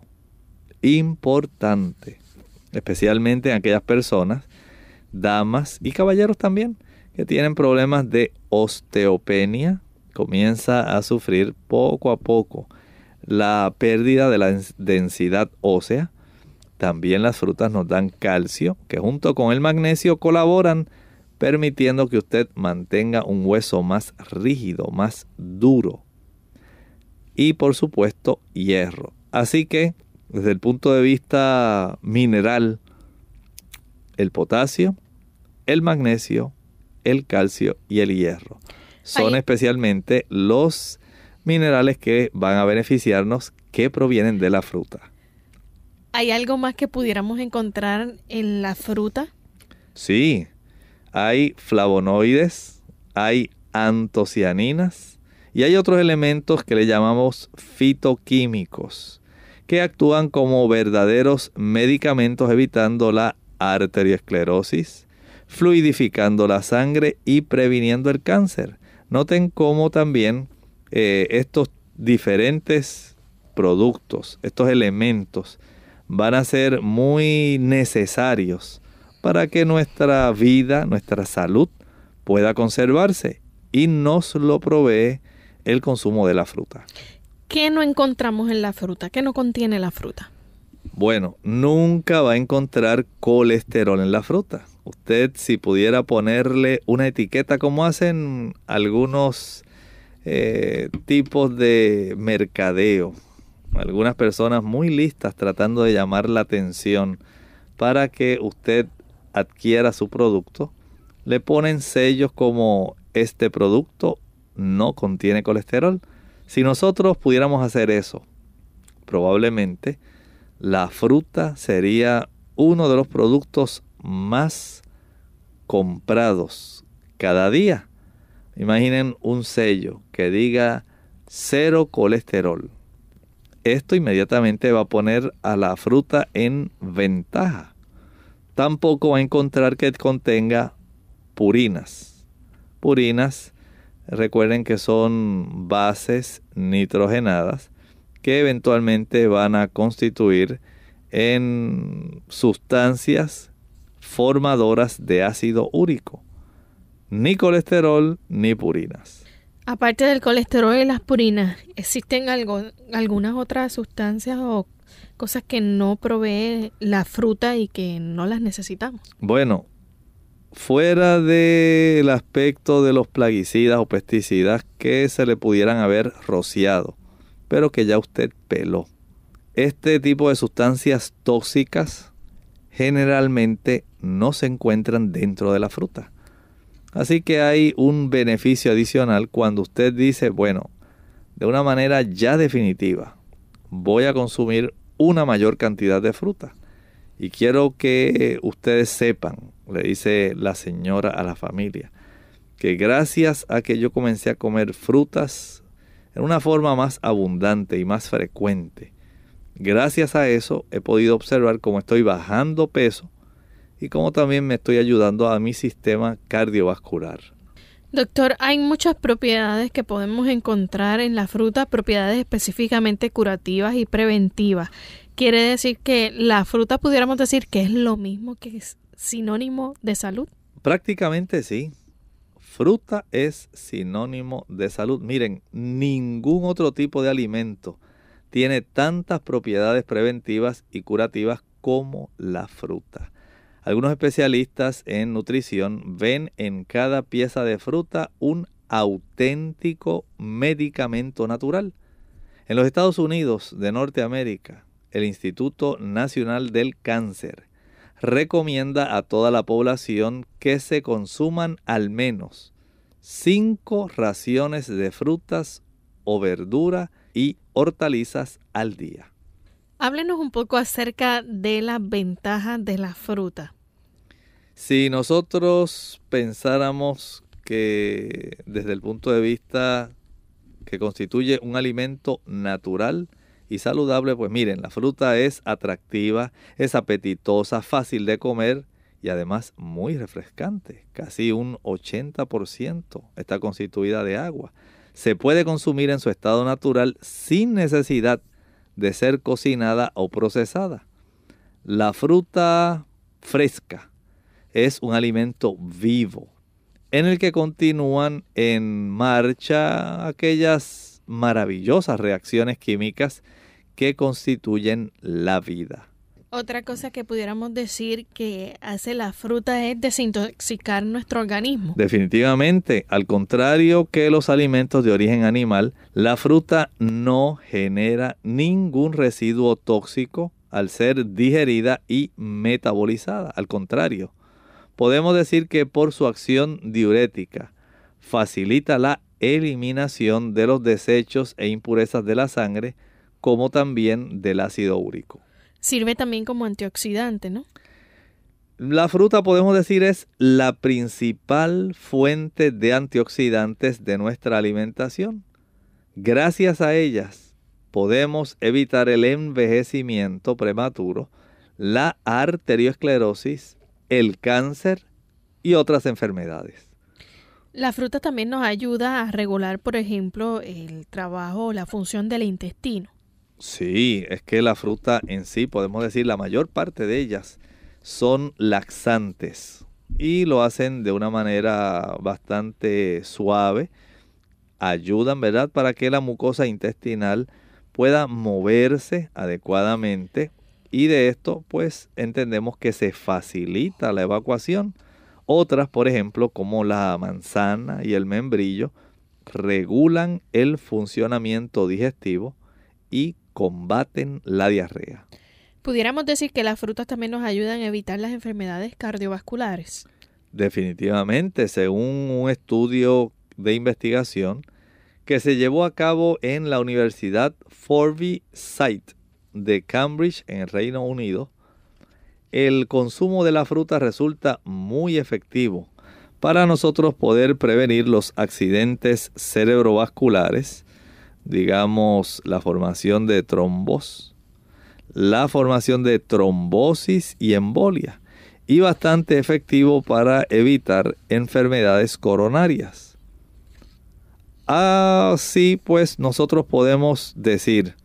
importante, especialmente en aquellas personas damas y caballeros también que tienen problemas de osteopenia, comienza a sufrir poco a poco la pérdida de la densidad ósea. También las frutas nos dan calcio, que junto con el magnesio colaboran permitiendo que usted mantenga un hueso más rígido, más duro. Y por supuesto, hierro. Así que, desde el punto de vista mineral, el potasio, el magnesio, el calcio y el hierro. Son especialmente los minerales que van a beneficiarnos que provienen de la fruta. ¿Hay algo más que pudiéramos encontrar en la fruta? Sí, hay flavonoides, hay antocianinas y hay otros elementos que le llamamos fitoquímicos que actúan como verdaderos medicamentos evitando la arteriosclerosis, fluidificando la sangre y previniendo el cáncer. Noten cómo también eh, estos diferentes productos, estos elementos, van a ser muy necesarios para que nuestra vida, nuestra salud pueda conservarse y nos lo provee el consumo de la fruta. ¿Qué no encontramos en la fruta? ¿Qué no contiene la fruta? Bueno, nunca va a encontrar colesterol en la fruta usted si pudiera ponerle una etiqueta como hacen algunos eh, tipos de mercadeo, algunas personas muy listas tratando de llamar la atención para que usted adquiera su producto, le ponen sellos como este producto no contiene colesterol. Si nosotros pudiéramos hacer eso, probablemente la fruta sería uno de los productos más comprados cada día. Imaginen un sello que diga cero colesterol. Esto inmediatamente va a poner a la fruta en ventaja. Tampoco va a encontrar que contenga purinas. Purinas, recuerden que son bases nitrogenadas que eventualmente van a constituir en sustancias formadoras de ácido úrico. Ni colesterol ni purinas. Aparte del colesterol y las purinas, ¿existen algo, algunas otras sustancias o cosas que no provee la fruta y que no las necesitamos? Bueno, fuera del aspecto de los plaguicidas o pesticidas que se le pudieran haber rociado, pero que ya usted peló. Este tipo de sustancias tóxicas generalmente no se encuentran dentro de la fruta. Así que hay un beneficio adicional cuando usted dice, bueno, de una manera ya definitiva, voy a consumir una mayor cantidad de fruta. Y quiero que ustedes sepan, le dice la señora a la familia, que gracias a que yo comencé a comer frutas en una forma más abundante y más frecuente, Gracias a eso he podido observar cómo estoy bajando peso y cómo también me estoy ayudando a mi sistema cardiovascular. Doctor, hay muchas propiedades que podemos encontrar en la fruta, propiedades específicamente curativas y preventivas. ¿Quiere decir que la fruta pudiéramos decir que es lo mismo que es sinónimo de salud? Prácticamente sí. Fruta es sinónimo de salud. Miren, ningún otro tipo de alimento tiene tantas propiedades preventivas y curativas como la fruta. Algunos especialistas en nutrición ven en cada pieza de fruta un auténtico medicamento natural. En los Estados Unidos de Norteamérica, el Instituto Nacional del Cáncer recomienda a toda la población que se consuman al menos cinco raciones de frutas o verdura y hortalizas al día. Háblenos un poco acerca de las ventajas de la fruta. Si nosotros pensáramos que desde el punto de vista que constituye un alimento natural y saludable, pues miren, la fruta es atractiva, es apetitosa, fácil de comer y además muy refrescante. Casi un 80% está constituida de agua se puede consumir en su estado natural sin necesidad de ser cocinada o procesada. La fruta fresca es un alimento vivo, en el que continúan en marcha aquellas maravillosas reacciones químicas que constituyen la vida. Otra cosa que pudiéramos decir que hace la fruta es desintoxicar nuestro organismo. Definitivamente, al contrario que los alimentos de origen animal, la fruta no genera ningún residuo tóxico al ser digerida y metabolizada. Al contrario, podemos decir que por su acción diurética facilita la eliminación de los desechos e impurezas de la sangre, como también del ácido úrico. Sirve también como antioxidante, ¿no? La fruta podemos decir es la principal fuente de antioxidantes de nuestra alimentación. Gracias a ellas podemos evitar el envejecimiento prematuro, la arteriosclerosis, el cáncer y otras enfermedades. La fruta también nos ayuda a regular, por ejemplo, el trabajo o la función del intestino. Sí, es que la fruta en sí, podemos decir, la mayor parte de ellas son laxantes y lo hacen de una manera bastante suave. Ayudan, ¿verdad?, para que la mucosa intestinal pueda moverse adecuadamente y de esto pues entendemos que se facilita la evacuación. Otras, por ejemplo, como la manzana y el membrillo, regulan el funcionamiento digestivo y combaten la diarrea. Pudiéramos decir que las frutas también nos ayudan a evitar las enfermedades cardiovasculares. Definitivamente, según un estudio de investigación que se llevó a cabo en la Universidad Forsyth de Cambridge en el Reino Unido, el consumo de la fruta resulta muy efectivo para nosotros poder prevenir los accidentes cerebrovasculares, digamos, la formación de trombos, la formación de trombosis y embolia, y bastante efectivo para evitar enfermedades coronarias. Así pues, nosotros podemos decir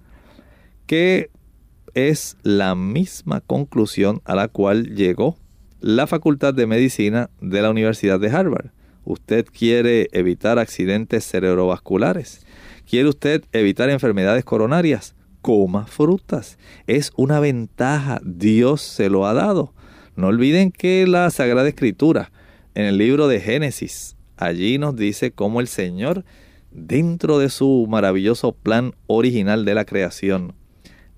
que es la misma conclusión a la cual llegó la Facultad de Medicina de la Universidad de Harvard. Usted quiere evitar accidentes cerebrovasculares ¿Quiere usted evitar enfermedades coronarias? Coma frutas. Es una ventaja. Dios se lo ha dado. No olviden que la Sagrada Escritura, en el libro de Génesis, allí nos dice cómo el Señor, dentro de su maravilloso plan original de la creación,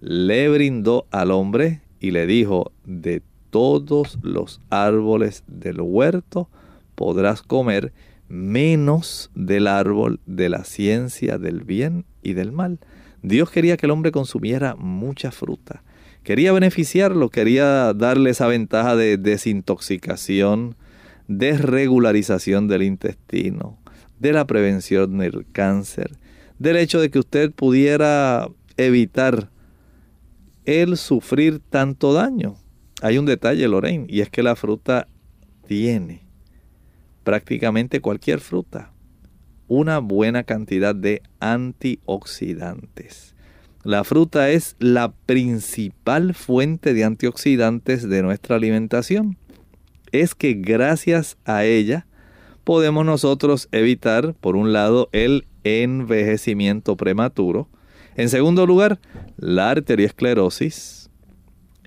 le brindó al hombre y le dijo, de todos los árboles del huerto podrás comer, menos del árbol de la ciencia del bien y del mal. Dios quería que el hombre consumiera mucha fruta. Quería beneficiarlo, quería darle esa ventaja de desintoxicación, desregularización del intestino, de la prevención del cáncer, del hecho de que usted pudiera evitar el sufrir tanto daño. Hay un detalle, Lorraine, y es que la fruta tiene prácticamente cualquier fruta una buena cantidad de antioxidantes. La fruta es la principal fuente de antioxidantes de nuestra alimentación. Es que gracias a ella podemos nosotros evitar, por un lado, el envejecimiento prematuro. En segundo lugar, la arteriosclerosis,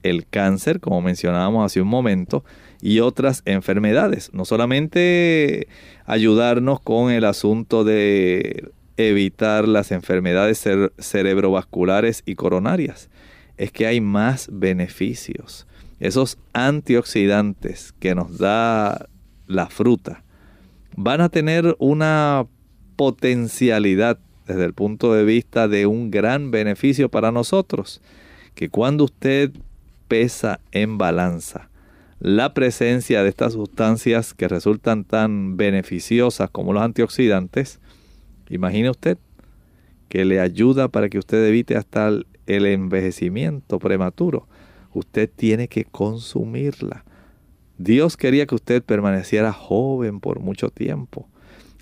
el cáncer, como mencionábamos hace un momento, y otras enfermedades. No solamente ayudarnos con el asunto de evitar las enfermedades cerebrovasculares y coronarias, es que hay más beneficios. Esos antioxidantes que nos da la fruta van a tener una potencialidad desde el punto de vista de un gran beneficio para nosotros, que cuando usted pesa en balanza la presencia de estas sustancias que resultan tan beneficiosas como los antioxidantes, imagine usted que le ayuda para que usted evite hasta el envejecimiento prematuro. Usted tiene que consumirla. Dios quería que usted permaneciera joven por mucho tiempo,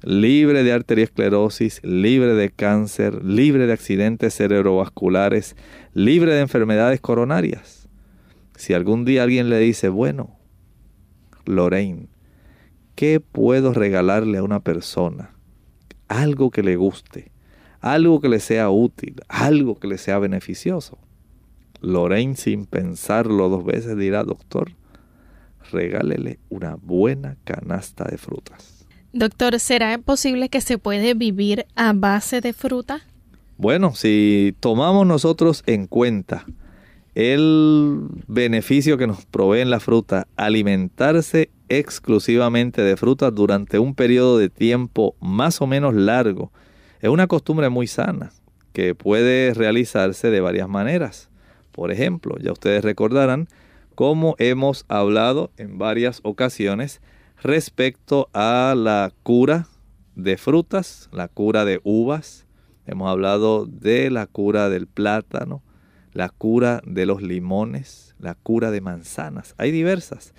libre de arteriosclerosis, libre de cáncer, libre de accidentes cerebrovasculares, libre de enfermedades coronarias. Si algún día alguien le dice, bueno, Lorraine, ¿qué puedo regalarle a una persona? Algo que le guste, algo que le sea útil, algo que le sea beneficioso. Lorraine, sin pensarlo dos veces, dirá, doctor, regálele una buena canasta de frutas. Doctor, ¿será posible que se puede vivir a base de fruta? Bueno, si tomamos nosotros en cuenta el beneficio que nos provee en la fruta, alimentarse exclusivamente de frutas durante un periodo de tiempo más o menos largo, es una costumbre muy sana que puede realizarse de varias maneras. Por ejemplo, ya ustedes recordarán cómo hemos hablado en varias ocasiones respecto a la cura de frutas, la cura de uvas, hemos hablado de la cura del plátano, la cura de los limones, la cura de manzanas. Hay diversas.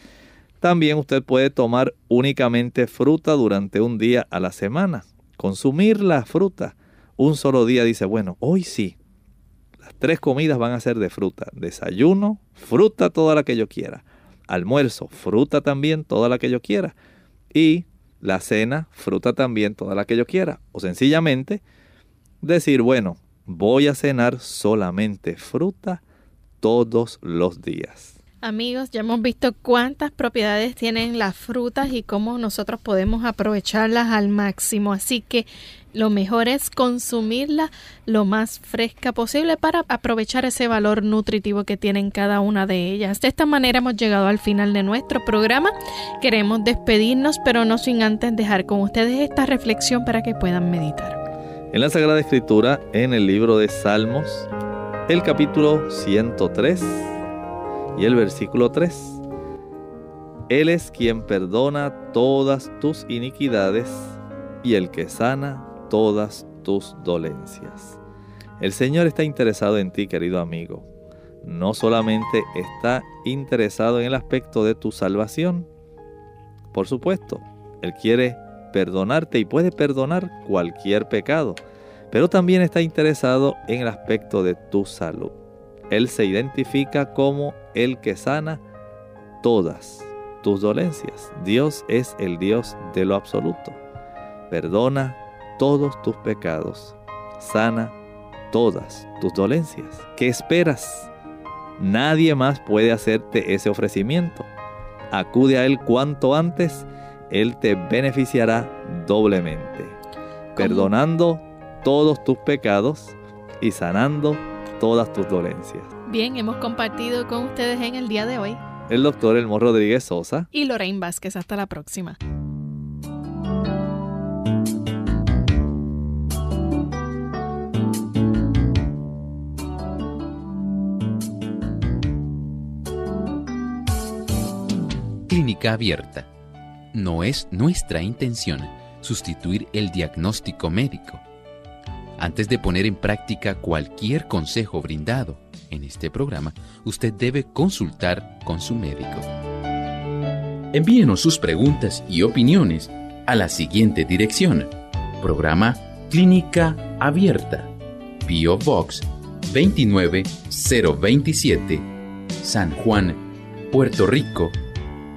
También usted puede tomar únicamente fruta durante un día a la semana. Consumir la fruta un solo día dice, bueno, hoy sí. Las tres comidas van a ser de fruta. Desayuno, fruta toda la que yo quiera. Almuerzo, fruta también toda la que yo quiera. Y la cena, fruta también toda la que yo quiera. O sencillamente decir, bueno, voy a cenar solamente fruta todos los días. Amigos, ya hemos visto cuántas propiedades tienen las frutas y cómo nosotros podemos aprovecharlas al máximo. Así que lo mejor es consumirla lo más fresca posible para aprovechar ese valor nutritivo que tienen cada una de ellas. De esta manera hemos llegado al final de nuestro programa. Queremos despedirnos, pero no sin antes dejar con ustedes esta reflexión para que puedan meditar. En la Sagrada Escritura, en el libro de Salmos, el capítulo 103 y el versículo 3. Él es quien perdona todas tus iniquidades y el que sana todas tus dolencias. El Señor está interesado en ti, querido amigo. No solamente está interesado en el aspecto de tu salvación, por supuesto, Él quiere perdonarte y puede perdonar cualquier pecado, pero también está interesado en el aspecto de tu salud. Él se identifica como el que sana todas tus dolencias. Dios es el Dios de lo absoluto. Perdona todos tus pecados. Sana todas tus dolencias. ¿Qué esperas? Nadie más puede hacerte ese ofrecimiento. Acude a Él cuanto antes él te beneficiará doblemente, perdonando todos tus pecados y sanando todas tus dolencias. Bien, hemos compartido con ustedes en el día de hoy el doctor Elmo Rodríguez Sosa y Lorraine Vázquez. Hasta la próxima. Clínica Abierta no es nuestra intención sustituir el diagnóstico médico. Antes de poner en práctica cualquier consejo brindado en este programa, usted debe consultar con su médico. Envíenos sus preguntas y opiniones a la siguiente dirección. Programa Clínica Abierta. Bio Box 29027 San Juan, Puerto Rico